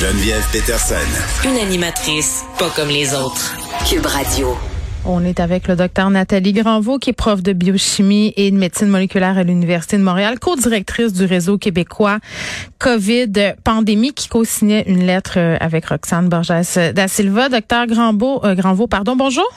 Geneviève Peterson. Une animatrice pas comme les autres. Cube Radio. On est avec le docteur Nathalie Granvaux, qui est prof de biochimie et de médecine moléculaire à l'Université de Montréal, co-directrice du réseau québécois COVID Pandémie, qui co-signait une lettre euh, avec Roxane Borges da Silva. Docteur Granvaux, euh, Granvaux, pardon, bonjour.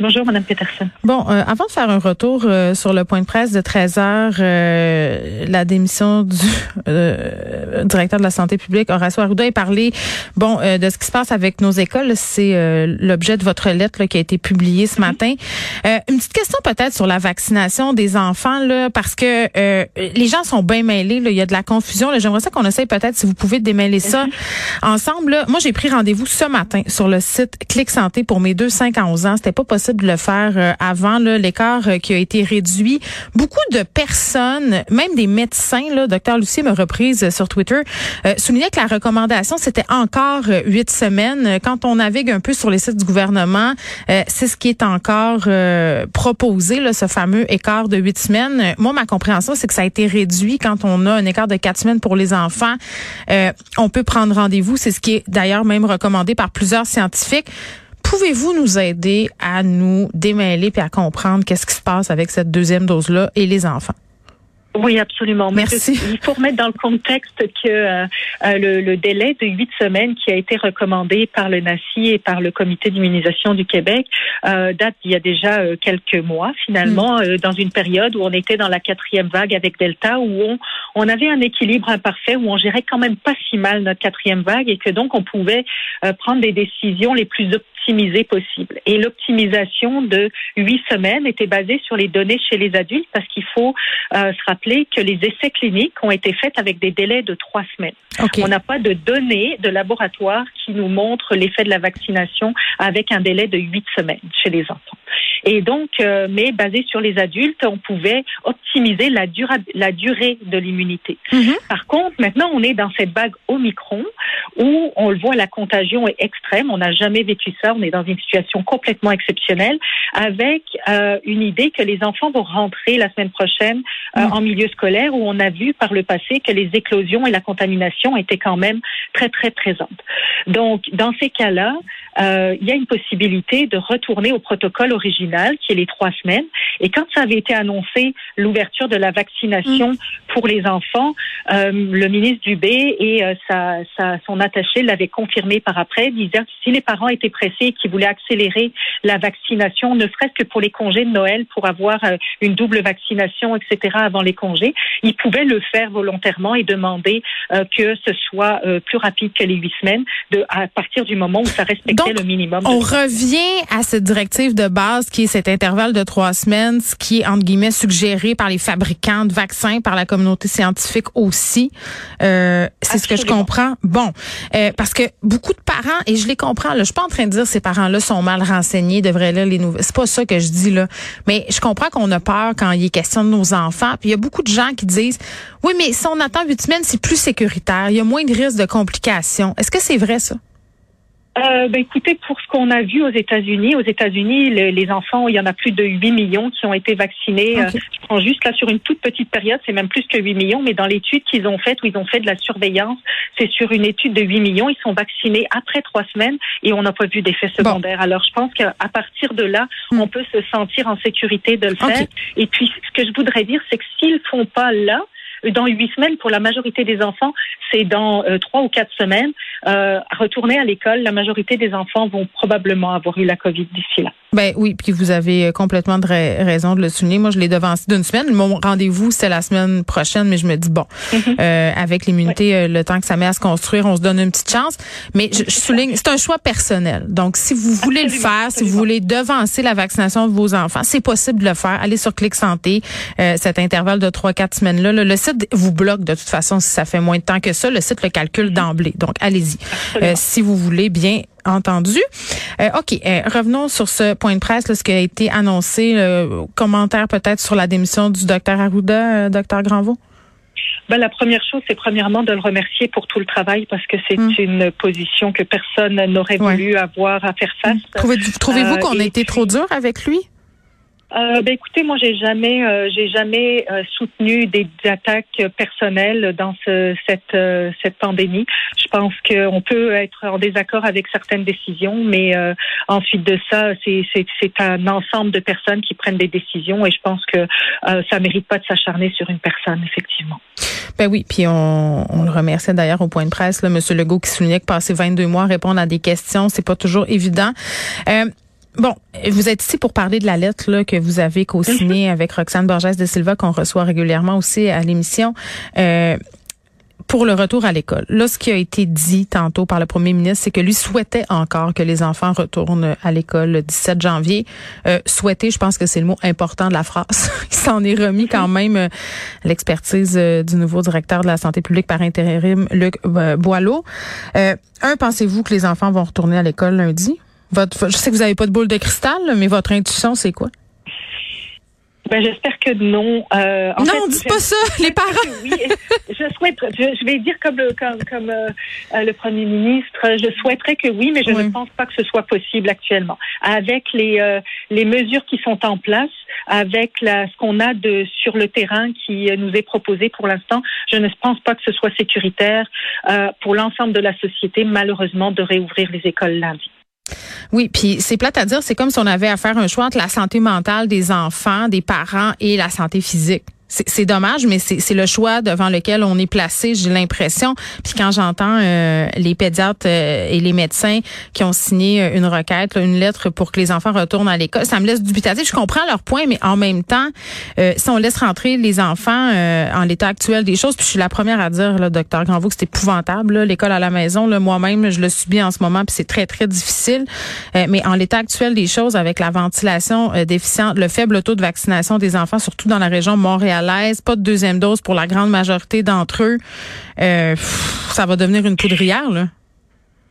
Bonjour, Madame Peterson. Bon, euh, avant de faire un retour euh, sur le point de presse de 13 heures, euh, la démission du directeur de la santé publique, Horacio Arruda, est parlé, bon, de ce qui se passe avec nos écoles. C'est l'objet de votre lettre qui a été publiée ce matin. une petite question peut-être sur la vaccination des enfants, là, parce que les gens sont bien mêlés. Là, il y a de la confusion. J'aimerais ça qu'on essaye peut-être, si vous pouvez démêler ça ensemble. Moi, j'ai pris rendez-vous ce matin sur le site Clic Santé pour mes deux 5 à 11 ans. C'était pas possible de le faire euh, avant l'écart euh, qui a été réduit. Beaucoup de personnes, même des médecins, là, docteur Lucie me reprise sur Twitter, euh, soulignaient que la recommandation c'était encore huit semaines. Quand on navigue un peu sur les sites du gouvernement, c'est ce qui est encore proposé, là, ce fameux écart de huit semaines. Moi, ma compréhension, c'est que ça a été réduit quand on a un écart de quatre semaines pour les enfants. on peut prendre rendez-vous. C'est ce qui est d'ailleurs même recommandé par plusieurs scientifiques. Pouvez-vous nous aider à nous démêler et à comprendre qu'est-ce qui se passe avec cette deuxième dose-là et les enfants? Oui, absolument. Merci. il faut remettre dans le contexte que euh, euh, le, délai de huit semaines qui a été recommandé par le NACI et par le Comité d'immunisation du Québec euh, date il y a déjà quelques mois, finalement, mm. dans une période où on était dans la quatrième vague avec Delta, où on, on avait un équilibre imparfait, où on gérait quand même pas si mal notre quatrième vague et que donc on pouvait prendre des décisions les plus optimisées possibles. Et l'optimisation de huit semaines était basée sur les données chez les adultes parce qu'il faut se rappeler que les essais cliniques ont été faits avec des délais de trois semaines. On n'a pas de données de laboratoire qui nous montrent l'effet de la vaccination avec un délai de huit semaines chez les enfants. Et donc, euh, mais basé sur les adultes, on pouvait optimiser la, la durée de l'immunité. Mhm. Par contre, maintenant, on est dans cette vague Omicron où on le voit, la contagion est extrême. On n'a jamais vécu ça. On est dans une situation complètement exceptionnelle avec euh, une idée que les enfants vont rentrer la semaine prochaine euh, mhm. en milieu scolaire où on a vu par le passé que les éclosions et la contamination étaient quand même très, très présentes. Donc, dans ces cas-là, euh, il y a une possibilité de retourner au protocole original, qui est les trois semaines. Et quand ça avait été annoncé, l'ouverture de la vaccination mm. pour les enfants, euh, le ministre Dubé et euh, sa, sa, son attaché l'avaient confirmé par après, disant que si les parents étaient pressés et qu'ils voulaient accélérer la vaccination, ne serait-ce que pour les congés de Noël, pour avoir euh, une double vaccination, etc., avant les congés, ils pouvaient le faire volontairement et demander que ce soit plus rapide que les huit semaines, de, à partir du moment où ça respectait on revient à cette directive de base qui est cet intervalle de trois semaines, ce qui est entre guillemets suggéré par les fabricants de vaccins, par la communauté scientifique aussi. Euh, c'est ce que je comprends. Bon, euh, parce que beaucoup de parents et je les comprends. Là, je suis pas en train de dire que ces parents-là sont mal renseignés, devraient lire les nouvelles. C'est pas ça que je dis là. Mais je comprends qu'on a peur quand il est question de nos enfants. Puis il y a beaucoup de gens qui disent, oui, mais si on attend huit semaines, c'est plus sécuritaire. Il y a moins de risques de complications. Est-ce que c'est vrai ça? Euh, ben, écoutez, pour ce qu'on a vu aux États-Unis, aux États-Unis, les enfants, il y en a plus de 8 millions qui ont été vaccinés. Euh, je prends juste là sur une toute petite période, c'est même plus que 8 millions, mais dans l'étude qu'ils ont faite, où ils ont fait de la surveillance, c'est sur une étude de 8 millions. Ils sont vaccinés après trois semaines et on n'a pas vu d'effet secondaire. Alors, je pense qu'à partir de là, hmm. on peut se sentir en sécurité de le faire. Et puis, ce que je voudrais dire, c'est que s'ils font pas là, dans huit semaines pour la majorité des enfants, c'est dans euh, trois ou quatre semaines. Euh, retourner à l'école, la majorité des enfants vont probablement avoir eu la COVID d'ici là. Ben oui, puis vous avez complètement de raison de le souligner. Moi, je l'ai devancé d'une semaine. Mon rendez-vous, c'est la semaine prochaine, mais je me dis, bon, mm-hmm. euh, avec l'immunité, euh, le temps que ça met à se construire, on se donne une petite chance. Mais je, souligne, c'est un choix personnel. Donc, si vous voulez le faire, si vous voulez devancer la vaccination de vos enfants, c'est possible de le faire. Allez sur Clic Santé, euh, cet intervalle de trois, quatre semaines-là. Le, site vous bloque de toute façon si ça fait moins de temps que ça. Le site le calcule mm-hmm. d'emblée. Donc, allez-y. si vous voulez bien entendu. Euh, OK, euh, revenons sur ce point de presse, ce qui a été annoncé. commentaire peut-être sur la démission du docteur Arruda, euh, docteur Granvaux? Ben, la première chose, c'est premièrement de le remercier pour tout le travail parce que c'est hum. une position que personne n'aurait voulu avoir à faire face. Trouvez-vous qu'on a été trop dur avec lui? Euh, ben écoutez, moi j'ai jamais, euh, j'ai jamais euh, soutenu des, attaques personnelles dans ce, cette cette pandémie. Je pense qu'on peut être en désaccord avec certaines décisions, mais ensuite de ça, c'est c'est c'est un ensemble de personnes qui prennent des décisions, et je pense que ça mérite pas de s'acharner sur une personne, effectivement. Ben oui, puis on, on le remerciait d'ailleurs au point de presse, là, Monsieur Legault qui soulignait que passer 22 mois à répondre à des questions, c'est pas toujours évident. Bon, vous êtes ici pour parler de la lettre là, que vous avez co-signée mhm. avec Roxane Borges de Silva, qu'on reçoit régulièrement aussi à l'émission. Euh, pour le retour à l'école. Là, ce qui a été dit tantôt par le premier ministre, c'est que lui souhaitait encore que les enfants retournent à l'école le 17 janvier. Euh, souhaiter, je pense que c'est le mot important de la phrase. Il s'en est remis quand même euh, l'expertise euh, du nouveau directeur de la santé publique par intérim, Luc Boileau. un, pensez-vous que les enfants vont retourner à l'école lundi? Votre, je sais que vous n'avez pas de boule de cristal, mais votre intuition, c'est quoi? Ben, j'espère que non. Euh, en non, dites pas ça, les parents. Oui, je souhaite. Je, vais dire comme le, comme, comme euh, le premier ministre. Je souhaiterais que oui, mais je ne pense pas que ce soit possible actuellement. Avec les euh, les mesures qui sont en place, avec la, ce qu'on a de sur le terrain qui nous est proposé pour l'instant, je ne pense pas que ce soit sécuritaire pour l'ensemble de la société, malheureusement, de réouvrir les écoles lundi. Oui, puis c'est plate à dire, c'est comme si on avait à faire un choix entre la santé mentale des enfants, des parents et la santé physique c'est dommage, mais c'est le choix devant lequel on est placé, j'ai l'impression. Puis quand j'entends euh, les pédiatres euh, et les médecins qui ont signé euh, une requête, une lettre pour que les enfants retournent à l'école, ça me laisse dubitatif. Je comprends leur point, mais en même temps, si on laisse rentrer les enfants en l'état actuel des choses, puis je suis la première à dire, là, docteur Granvaux, que c'est épouvantable, l'école à la maison. Moi-même, je le subis en ce moment, puis c'est très, très difficile. mais en l'état actuel des choses, avec la ventilation déficiente, le faible taux de vaccination des enfants, surtout dans la région Montréal, pas de deuxième dose pour la grande majorité d'entre eux, euh, ça va devenir une poudrière, là.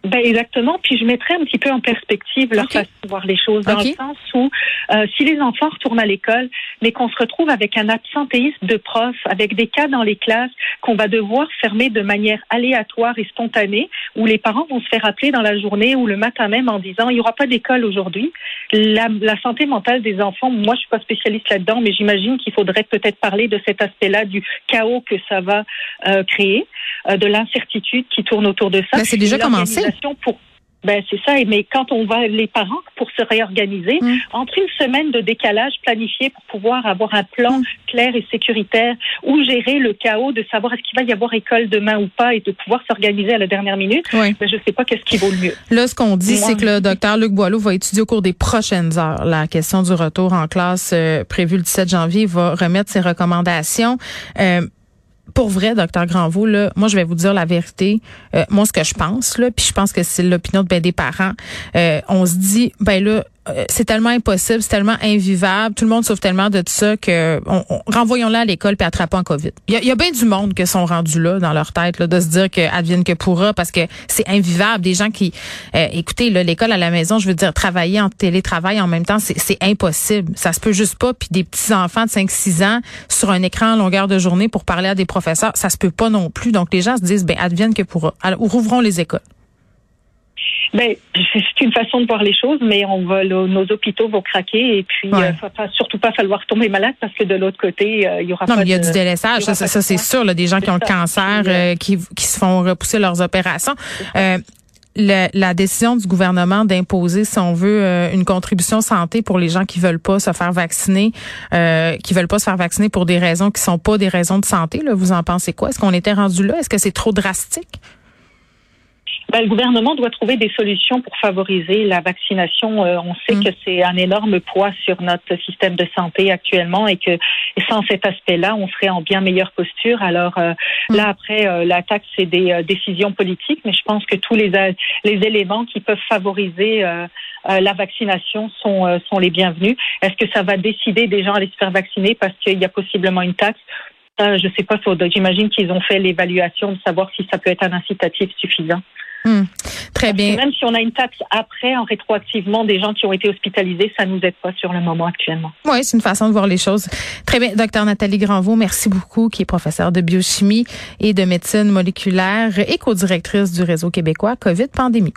Ben exactement. Puis je mettrais un petit peu en perspective leur façon de voir les choses, dans le sens où euh, si les enfants retournent à l'école, mais qu'on se retrouve avec un absentéisme de profs, avec des cas dans les classes qu'on va devoir fermer de manière aléatoire et spontanée, où les parents vont se faire appeler dans la journée ou le matin même en disant il n'y aura pas d'école aujourd'hui. La, la, santé mentale des enfants, moi je suis pas spécialiste là-dedans, mais j'imagine qu'il faudrait peut-être parler de cet aspect-là, du chaos que ça va euh, créer, euh, de l'incertitude qui tourne autour de ça. Ben, c'est déjà commencé pour ben c'est ça. Mais quand on va les parents pour se réorganiser, mm. entre une semaine de décalage planifié pour pouvoir avoir un plan mm. clair et sécuritaire ou gérer le chaos de savoir est-ce qu'il va y avoir école demain ou pas et de pouvoir s'organiser à la dernière minute, ben, je ne sais pas qu'est-ce qui vaut le mieux. Là, ce qu'on dit, c'est que le docteur Luc Boileau va étudier au cours des prochaines heures la question du retour en classe euh, prévu le 17 janvier. Il va remettre ses recommandations. Euh, pour vrai, docteur Granvaux, là, moi, je vais vous dire la vérité. Euh, moi, ce que je pense, là, puis je pense que c'est l'opinion de ben des parents. Euh, on se dit, ben là, c'est tellement impossible, c'est tellement invivable, tout le monde souffre tellement de ça que on, renvoyons-la à l'école puis attrapons un COVID. Il y a, bien du monde qui sont rendus là dans leur tête là, de se dire que advienne que pourra parce que c'est invivable. Des gens qui, euh, écoutez, l'école à la maison, je veux dire travailler en télétravail en même temps, c'est impossible. Ça se peut juste pas. Puis des petits enfants de 5-6 ans sur un écran à longueur de journée pour parler à des professeurs, ça se peut pas non plus. Donc les gens se disent, ben advienne que pourra. Alors, rouvrons les écoles. Ben, c'est une façon de voir les choses, mais on va, nos hôpitaux vont craquer et puis ouais. euh, va surtout pas falloir tomber malade parce que de l'autre côté, euh, il y aura non, pas. mais il y a du délaissage, ça, ça, c'est sûr. Là, des gens qui ont le cancer, euh, qui, qui se font repousser leurs opérations. Euh, le, la décision du gouvernement d'imposer, si on veut, une contribution santé pour les gens qui veulent pas se faire vacciner, euh, qui veulent pas se faire vacciner pour des raisons qui sont pas des raisons de santé. Là, vous en pensez quoi? Est-ce qu'on était rendu là? Est-ce que c'est trop drastique? Ben, le gouvernement doit trouver des solutions pour favoriser la vaccination. Euh, on sait mm. que c'est un énorme poids sur notre système de santé actuellement et que sans cet aspect-là, on serait en bien meilleure posture. Alors euh, mm. là, après, euh, l'attaque, c'est des décisions politiques, mais je pense que tous les, les éléments qui peuvent favoriser la vaccination sont, sont les bienvenus. Est-ce que ça va décider des gens à aller se faire vacciner parce qu'il y a possiblement une taxe? Je ne sais pas. J'imagine qu'ils ont fait l'évaluation de savoir si ça peut être un incitatif suffisant. Hmm. Très bien. même si on a une taxe après, en rétroactivement, des gens qui ont été hospitalisés, ça nous aide pas sur le moment actuellement. Oui, c'est une façon de voir les choses. Très bien. Docteur Nathalie Granvaux, merci beaucoup, qui est professeure de biochimie et de médecine moléculaire et co-directrice du réseau québécois COVID-Pandémie.